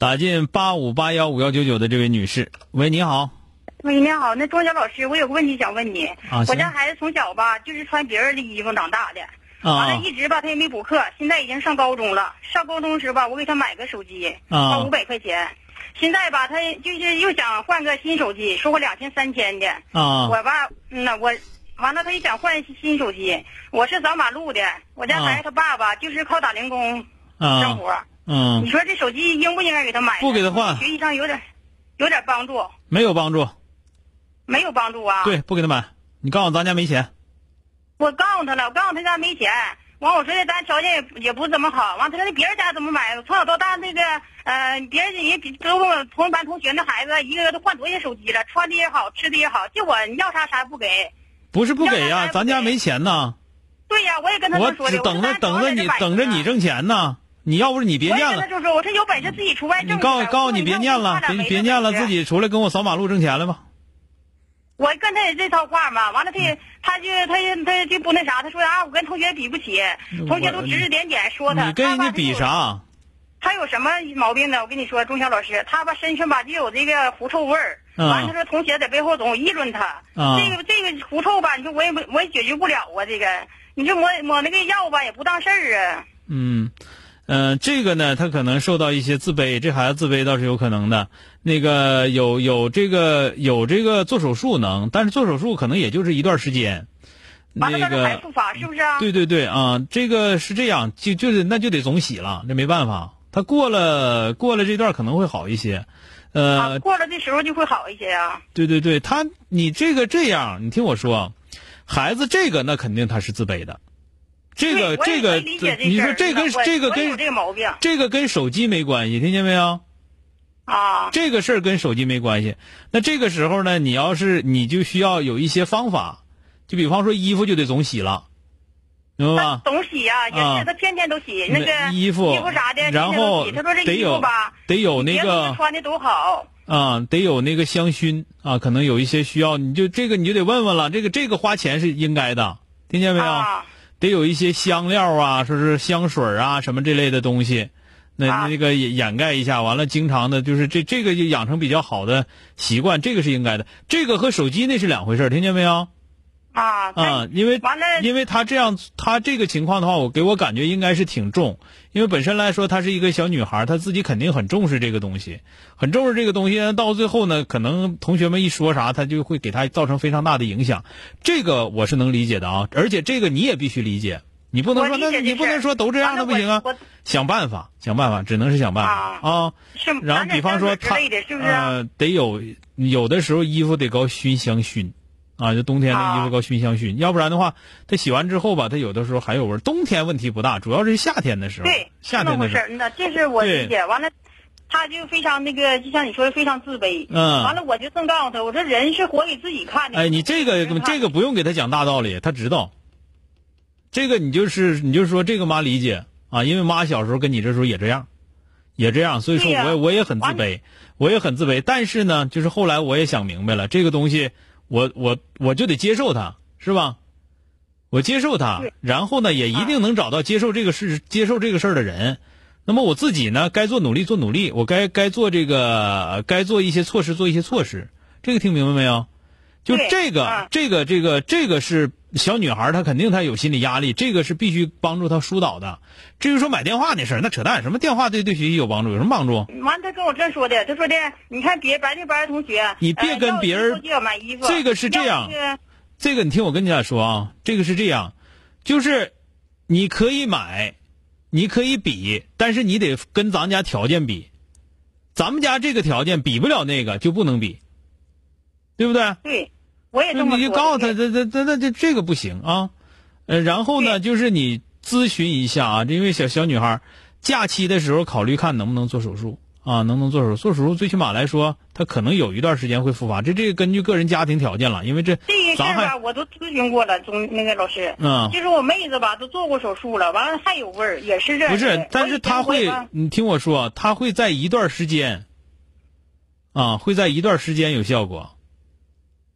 打进八五八幺五幺九九的这位女士，喂，你好。喂，你好，那庄晓老师，我有个问题想问你。啊，我家孩子从小吧，就是穿别人的衣服长大的，完了，啊一直吧，他也没补课，现在已经上高中了。上高中时吧，我给他买个手机，啊花五百块钱。现在吧，他就是又想换个新手机，说我两千三千的。啊我吧，嗯呐，我完了，他也想换新手机。我是扫马路的，我家孩子他爸爸就是靠打零工生啊活。嗯你，说这手机应不应该给他买？不给他换学习上有点有点帮助，没有帮助。没有帮助啊。对，不给他买。你告诉咱家没钱。我告诉他了，我告诉他家没钱。完，我说的咱条件也也不怎么好。完，他说那别人家怎么买？从小到大那个呃，别人也比都跟我同班同学那孩子，一个个都换多些手机了，穿的也好，吃的也好，就我你要啥啥不给。不是不给呀、咱家没钱呐。对呀，我也跟他我这么说的。只等着等着你等着你挣钱呢。你要不是你别念了，就说，我说有本事自己出外挣你去。告告诉你别念了，别别念了，自。己出来跟我扫马路挣钱来吧。我跟他也这套话嘛，完了他也他就他就他就不那啥，他说啊，我跟同学比不起，同学都指指点点说他。你跟人家比啥？他有什么毛病呢？我跟你说，钟晓老师，他吧身上吧就有这个狐臭味完了，他说同学在背后总议论他。啊这个这个狐臭吧，你说我也不我也解决不了啊。这个，你说抹抹那个药吧也不当事儿啊。嗯，呃，这个呢，他可能受到一些自卑，这孩子自卑倒是有可能的。那个有有这个有这个做手术能，但是做手术可能也就是一段时间。那他这还发是不是啊？对对对啊，这个是这样，就就是那就得总洗了，这没办法。他过了过了这段可能会好一些，呃，啊，过了这时候就会好一些啊。对对对，他你这个这样，你听我说，孩子这个那肯定他是自卑的，这个这个你说这跟这个跟这个毛病这个跟手机没关系，听见没有？啊。这个事儿跟手机没关系。那这个时候呢，你要是你就需要有一些方法，就比方说衣服就得总洗了，明白吧？总洗呀，也啊是他天天都洗那个衣服衣服啥的，然天天都后洗他说这衣得有服吧，得有那别个人穿的都好。啊，得有那个香薰啊，可能有一些需要，你就这个你就得问问了，这个这个花钱是应该的，听见没有？啊得有一些香料啊，说是香水啊什么这类的东西，那、啊那个掩掩盖一下，完了经常的就是这这个就养成比较好的习惯，这个是应该的。这个和手机那是两回事听见没有？啊啊，因为完了因为他这样，他这个情况的话，我给我感觉应该是挺重，因为本身来说她是一个小女孩，她自己肯定很重视这个东西，很重视这个东西。到最后呢，可能同学们一说啥，她就会给她造成非常大的影响。这个我是能理解的啊，而且这个你也必须理解，你不能说那你不能说都这样完了那不行啊想办法，想办法，只能是想办法啊啊。是，然后比方说他？呃，得有有的时候衣服得搞熏香薰，啊，就冬天的衣服啊搞熏香熏，要不然的话，它洗完之后吧，它有的时候还有味儿。冬天问题不大，主要是夏天的时候，对，夏天的时候那事儿。那这是我理解。完了，他就非常那个，就像你说的，非常自卑。嗯完了，我就正告诉他，我说人是活给自己看的。哎，你这个这个不用给他讲大道理，他知道。这个你就是你就说这个妈理解啊，因为妈小时候跟你这时候也这样，也这样，所以说我也我也很自卑，我也很自卑。但是呢，就是后来我也想明白了，这个东西我我我就得接受他，是吧？我接受他，然后呢，也一定能找到接受这个事、接受这个事儿的人。那么我自己呢，该做努力做努力，我该该做这个，该做一些措施做一些措施。这个听明白没有？就这个啊这个这个这个是小女孩，她肯定她有心理压力，这个是必须帮助她疏导的。至于说买电话那事儿，那扯淡，什么电话对对学习有帮助？有什么帮助？完，他跟我这说的，他说的，你看别白这班同学，你别跟别人这个是这样这个你听我跟你俩说啊，这个是这样，就是你可以买，你可以比，但是你得跟咱家条件比，咱们家这个条件比不了那个就不能比，对不对？对，我也这么你。就告诉他，对这这这这这这个不行啊。呃，然后呢，就是你咨询一下啊，因为小小女孩假期的时候考虑看能不能做手术啊，能不能做手术？做手术最起码来说，她可能有一段时间会复发，这这个根据个人家庭条件了，因为这这个事咱儿吧，我都咨询过了，中那个老师。嗯就是我妹子吧，都做过手术了，完了还有味儿，也是这。不是，但是她会你听我说，她会在一段时间啊，会在一段时间有效果。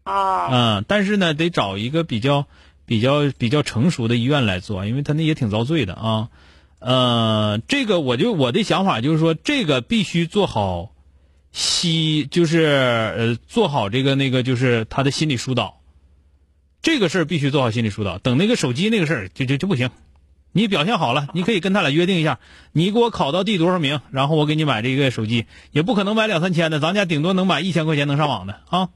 啊，嗯，但是呢，得找一个比较、比较、比较成熟的医院来做，因为他那也挺遭罪的啊。呃，这个我就我的想法就是说，这个必须做好心，就是呃做好这个那个就是他的心理疏导，这个事儿必须做好心理疏导。等那个手机那个事儿就就就不行，你表现好了，你可以跟他俩约定一下，你给我考到第多少名，然后我给你买这个手机，也不可能买两三千的，咱家顶多能买一千块钱能上网的啊。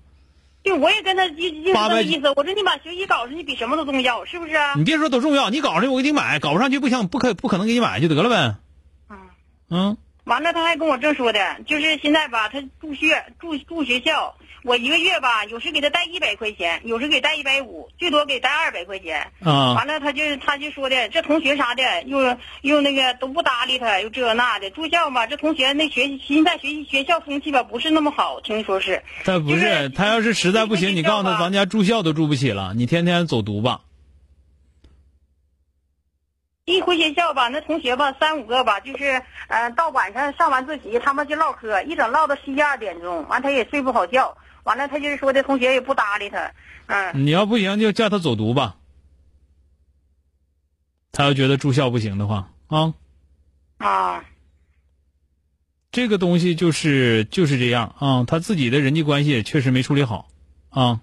对，我也跟他就就是那个意思。我说你把学习搞上去比什么都重要，是不是啊？你别说都重要，你搞上去我给你买，搞不上去不行，不可不可能给你买就得了呗。嗯。嗯，完了，他还跟我这说的，就是现在吧，他住学住住学校，我一个月吧，有时给他带一百块钱，有时给带一百五，最多给带二百块钱。啊完了，他就他就说的，这同学啥的，又又那个都不搭理他，又这那的。住校吧，这同学那学习现在学习学校风气吧不是那么好，听说是。他不就是是他要是实在不行，你告诉他咱家住校都住不起了，你天天走读吧。一回学校吧，那同学吧，三五个吧，就是呃，到晚上上完自习，他们就唠嗑，一整唠到十一二点钟，完他也睡不好觉。完了，他就是说的同学也不搭理他，嗯，你要不行就叫他走读吧。他要觉得住校不行的话啊，啊，这个东西就是就是这样啊，他自己的人际关系也确实没处理好啊。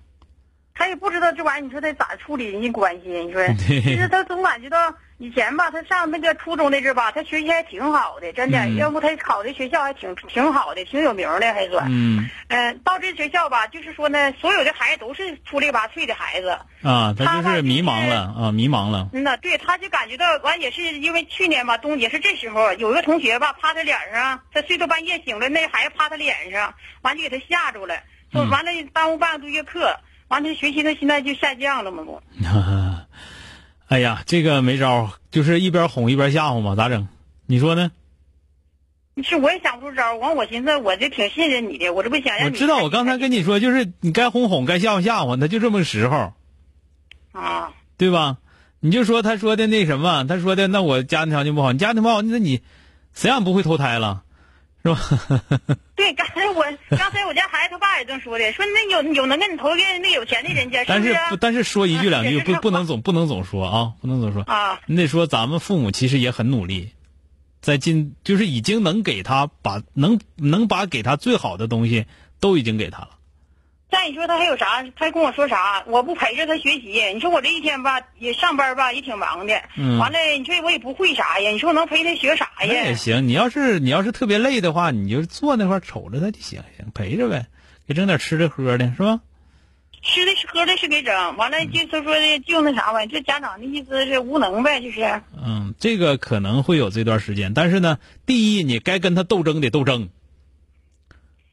他也不知道这玩意儿，你说他咋处理人际关系？你说，其实他总感觉到以前吧，他上那个初中那阵儿吧，他学习还挺好的，真的，嗯要不他考的学校还挺挺好的，挺有名的，还算。嗯嗯、到这学校吧，就是说呢，所有的孩子都是出类拔萃的孩子。啊，他就是迷茫就是了啊，迷茫了。嗯呐，对，他就感觉到完也是因为去年吧，冬也是这时候有一个同学吧趴他脸上，他睡到半夜醒了，那孩子趴他脸上，完就给他吓住了，说嗯完了耽误半个多月课，完他学习他现在就下降了嘛不。哎呀，这个没招，就是一边哄一边吓唬嘛，咋整？你说呢？是我也想不出招，完我寻思我就挺信任你的，我这不想让你我知道，我刚才跟你说，就是你该哄哄，该吓唬吓唬，他就这么个时候，啊，对吧？你就说他说的那什么，他说的那我家庭条件不好，你家庭不好，那你谁让你不会投胎了，是吧？对，刚才我刚才我家孩子他爸也这么说的，说那有有能给你投给那有钱的人家，但是但是说一句两句，不不能总不能总说啊，不能总说。啊？你得说咱们父母其实也很努力，在尽就是已经能给他把能能把给他最好的东西都已经给他了。再你说他还有啥？他跟我说啥？我不陪着他学习。你说我这一天吧，也上班吧，也挺忙的。嗯完了，你说我也不会啥呀？你说我能陪他学啥呀那也？行，你要是你要是特别累的话，你就坐那块儿瞅着他就行，行陪着呗，给整点吃的喝的，是吧？吃的喝的是给整，完了就是说的就那啥吧，这家长的意思是无能呗，就是。嗯，这个可能会有这段时间，但是呢，第一，你该跟他斗争得斗争。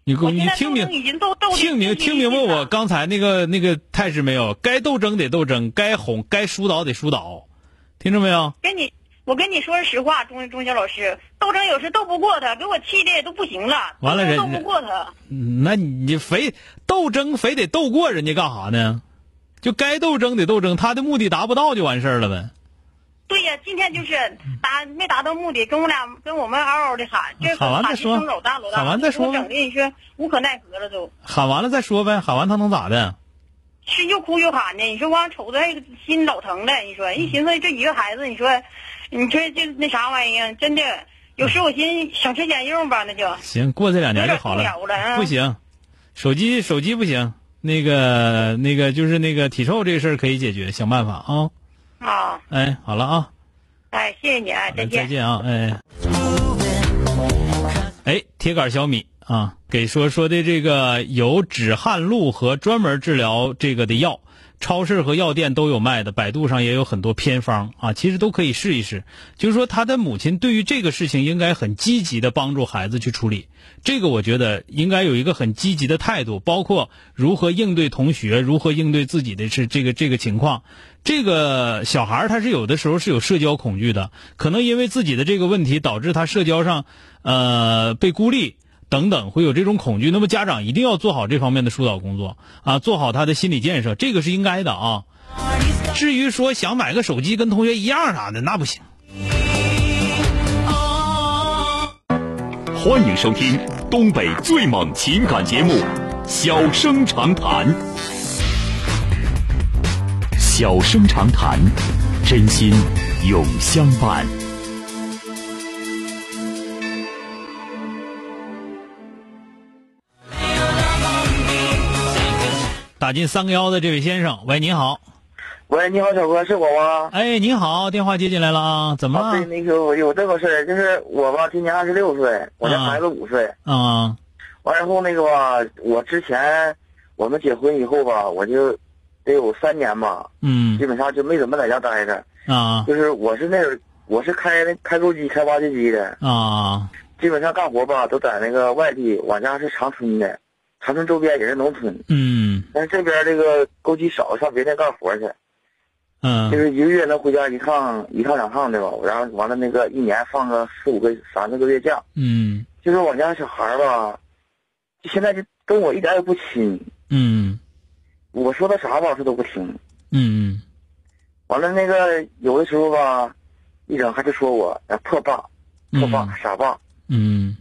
你给我你听明听明听明白我刚才那个那个态势没有？该斗争得斗争，该哄该疏导得疏导，听着没有？跟你，我跟你说实话，钟钟晓老师，斗争有时斗不过他，给我气的都不行了。完了人斗不过他。嗯那你非斗争非得斗过人家干啥呢？就该斗争得斗争，他的目的达不到就完事儿了呗。今天就是达没达到目的，跟我俩跟我们嗷嗷的喊，这喊喊完再说老大老大，喊完再说整的你说无可奈何了都，喊完了再说呗，喊完他能咋的？是又哭又喊的，你说光瞅着心老疼了，你说一寻思这一个孩子，你说，你说这那啥玩意儿，真的有时候我寻思省吃俭用吧，那就。行，过这两年就好了。啊不行，手机手机不行那个那个就是那个体臭这个事儿可以解决，想办法啊。啊，哎，好了啊，哎，谢谢你啊，再见。再见啊，哎。哎，铁杆小米啊，给说说的这个有止汗露和专门治疗这个的药，超市和药店都有卖的，百度上也有很多偏方啊，其实都可以试一试。就是说，他的母亲对于这个事情应该很积极的帮助孩子去处理，这个我觉得应该有一个很积极的态度，包括如何应对同学，如何应对自己的是这个这个情况。这个小孩他是有的时候是有社交恐惧的，可能因为自己的这个问题导致他社交上呃被孤立等等，会有这种恐惧。那么家长一定要做好这方面的疏导工作啊，做好他的心理建设，这个是应该的啊。至于说想买个手机跟同学一样啥的，那不行。欢迎收听东北最猛情感节目《小生长谈》。小生长谈，真心永相伴。打进三个幺的这位先生，喂，你好。喂，你好，小哥，是我吗？哎，你好，电话接进来了啊，怎么啊，对，了？那个我有这个事儿，就是我吧，今年二十六岁，我家啊孩子五岁。啊完然后那个吧，我之前我们结婚以后吧，我就得有三年吧，嗯基本上就没怎么在家待着。啊就是我是那种，我是开开钩机、开挖掘机的，啊基本上干活吧都在那个外地，我家是长春的，长春周边也是农村，嗯但是这边这个钩机少，上别地干活去。就嗯是一个月能回家一趟、一趟两趟的吧，然后完了那个一年放个四五个、三四个月假。嗯就是我家小孩吧，就现在就跟我一点也不亲，嗯我说他啥吧他都不听。嗯完了那个有的时候吧，一整还就说我哎破爸、破爸、嗯傻爸。嗯，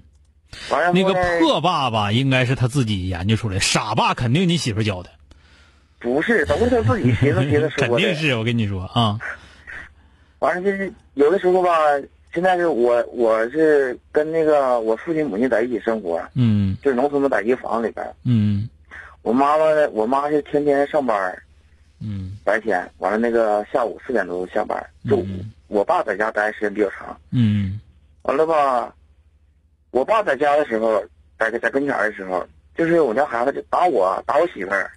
那个破爸爸应该是他自己研究出来，傻爸肯定你媳妇教的，不是都是他自己寻思寻思说的。肯定是我跟你说啊，完了就是有的时候吧，现在是我我是跟那个我父亲母亲在一起生活，嗯就是农村的，在一个房子里边。嗯我妈妈呢，我妈是天天上班，嗯白天完了那个下午四点多下班，就嗯我爸在家待时间比较长。嗯完了吧，我爸在家的时候，在在跟前儿的时候，就是我家孩子就打我，打我媳妇儿，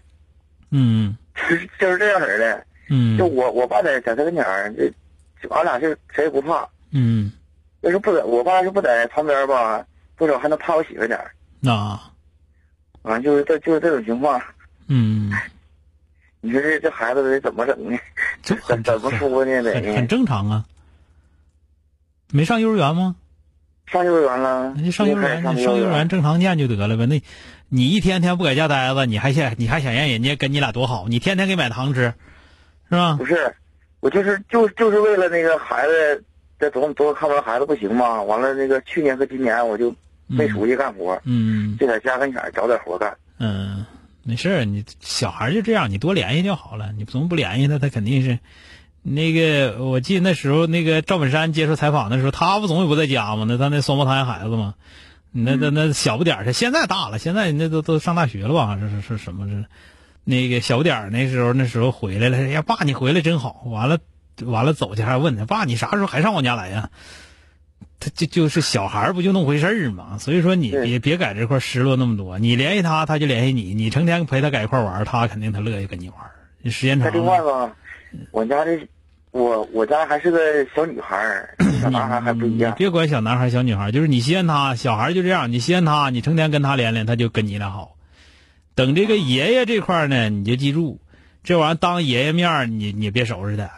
嗯就是就是这样式的。嗯就我我爸在在他跟前儿，这就俺俩就谁也不怕。嗯要是不在，我爸是不在旁边吧，多少还能怕我媳妇儿点儿。那啊，就是这就是这种情况。嗯，你说这这孩子得怎么整呢？这怎么说呢？得很很正常啊。没上幼儿园吗？上幼儿园了，那就上幼儿园，上你上幼儿园正常念就得了呗。那，你一天天不搁家待着，你还想你还想让人家跟你俩多好？你天天给买糖吃，是吧不？是，我就是就就是为了那个孩子，这总总看不着孩子不行吗。完了那个去年和今年我就没出去干活，嗯就在家跟前找点活干。嗯，没事，你小孩就这样，你多联系就好了。你总不联系他，他肯定是。那个，我记得那时候那个赵本山接受采访的时候，他不总也不在家吗？那他那双胞胎孩子嘛，那那那小不点儿，他现在大了，现在那都都上大学了吧？这是是什么？这那个小不点儿那时候那时候回来了，哎呀爸你回来真好。完了完了走去还问他爸你啥时候还上我家来呀？他就就是小孩儿不就那么回事儿嘛，所以说你别别在这块儿失落那么多，你联系他，他就联系你，你成天陪他在一块玩，他肯定他乐意跟你玩时间长了，另外吧，我家这我我家还是个小女孩儿，小男孩儿还不一样。别管小男孩儿小女孩儿，就是你稀罕他，小孩儿就这样，你稀罕他，你成天跟他连连，他就跟你俩好。等这个爷爷这块儿呢，你就记住，这玩意儿当爷爷面儿你你别收拾他，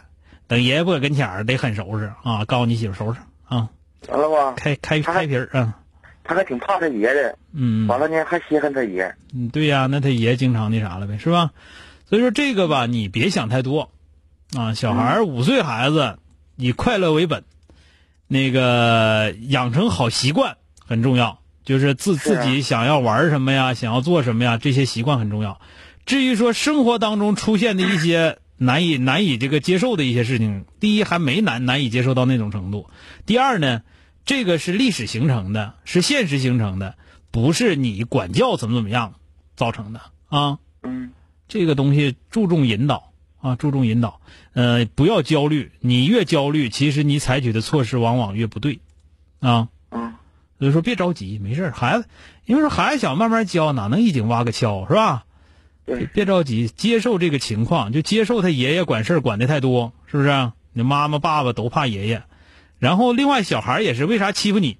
等爷爷不搁跟前儿得狠收拾啊，告诉你媳妇收拾啊，完了吧，开开开皮儿啊，他还挺怕他爷的，嗯。完了呢还稀罕他爷。嗯，对呀、那他爷经常那啥了呗，是吧？所以说这个吧，你别想太多，啊，小孩儿五岁孩子以快乐为本，那个养成好习惯很重要，就是自自己想要玩什么呀，想要做什么呀，这些习惯很重要。至于说生活当中出现的一些 难以难以这个接受的一些事情，第一还没难难以接受到那种程度，第二呢，这个是历史形成的，是现实形成的，不是你管教怎么怎么样造成的啊。嗯，这个东西注重引导啊，注重引导。呃，不要焦虑，你越焦虑，其实你采取的措施往往越不对，啊。嗯所以说别着急，没事孩子，因为说孩子小，慢慢教，哪能一井挖个锹是吧？对别着急，接受这个情况，就接受他爷爷管事儿管的太多，是不是？你妈妈、爸爸都怕爷爷。然后另外小孩也是，为啥欺负你？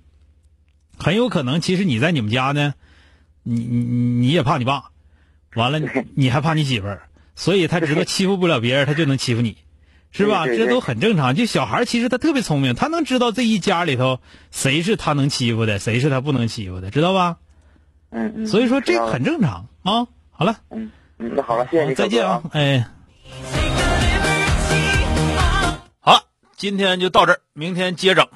很有可能，其实你在你们家呢，你你你也怕你爸，完了你 你还怕你媳妇儿，所以他知道欺负不了别人，他就能欺负你，是吧？对对对这都很正常。就小孩其实他特别聪明，他能知道这一家里头谁是他能欺负的，谁是他不能欺负的，知道吧？嗯嗯，所以说这很正常啊。好了，嗯嗯，那好了，谢谢你，再见啊！哎。好了，今天就到这儿，明天接整。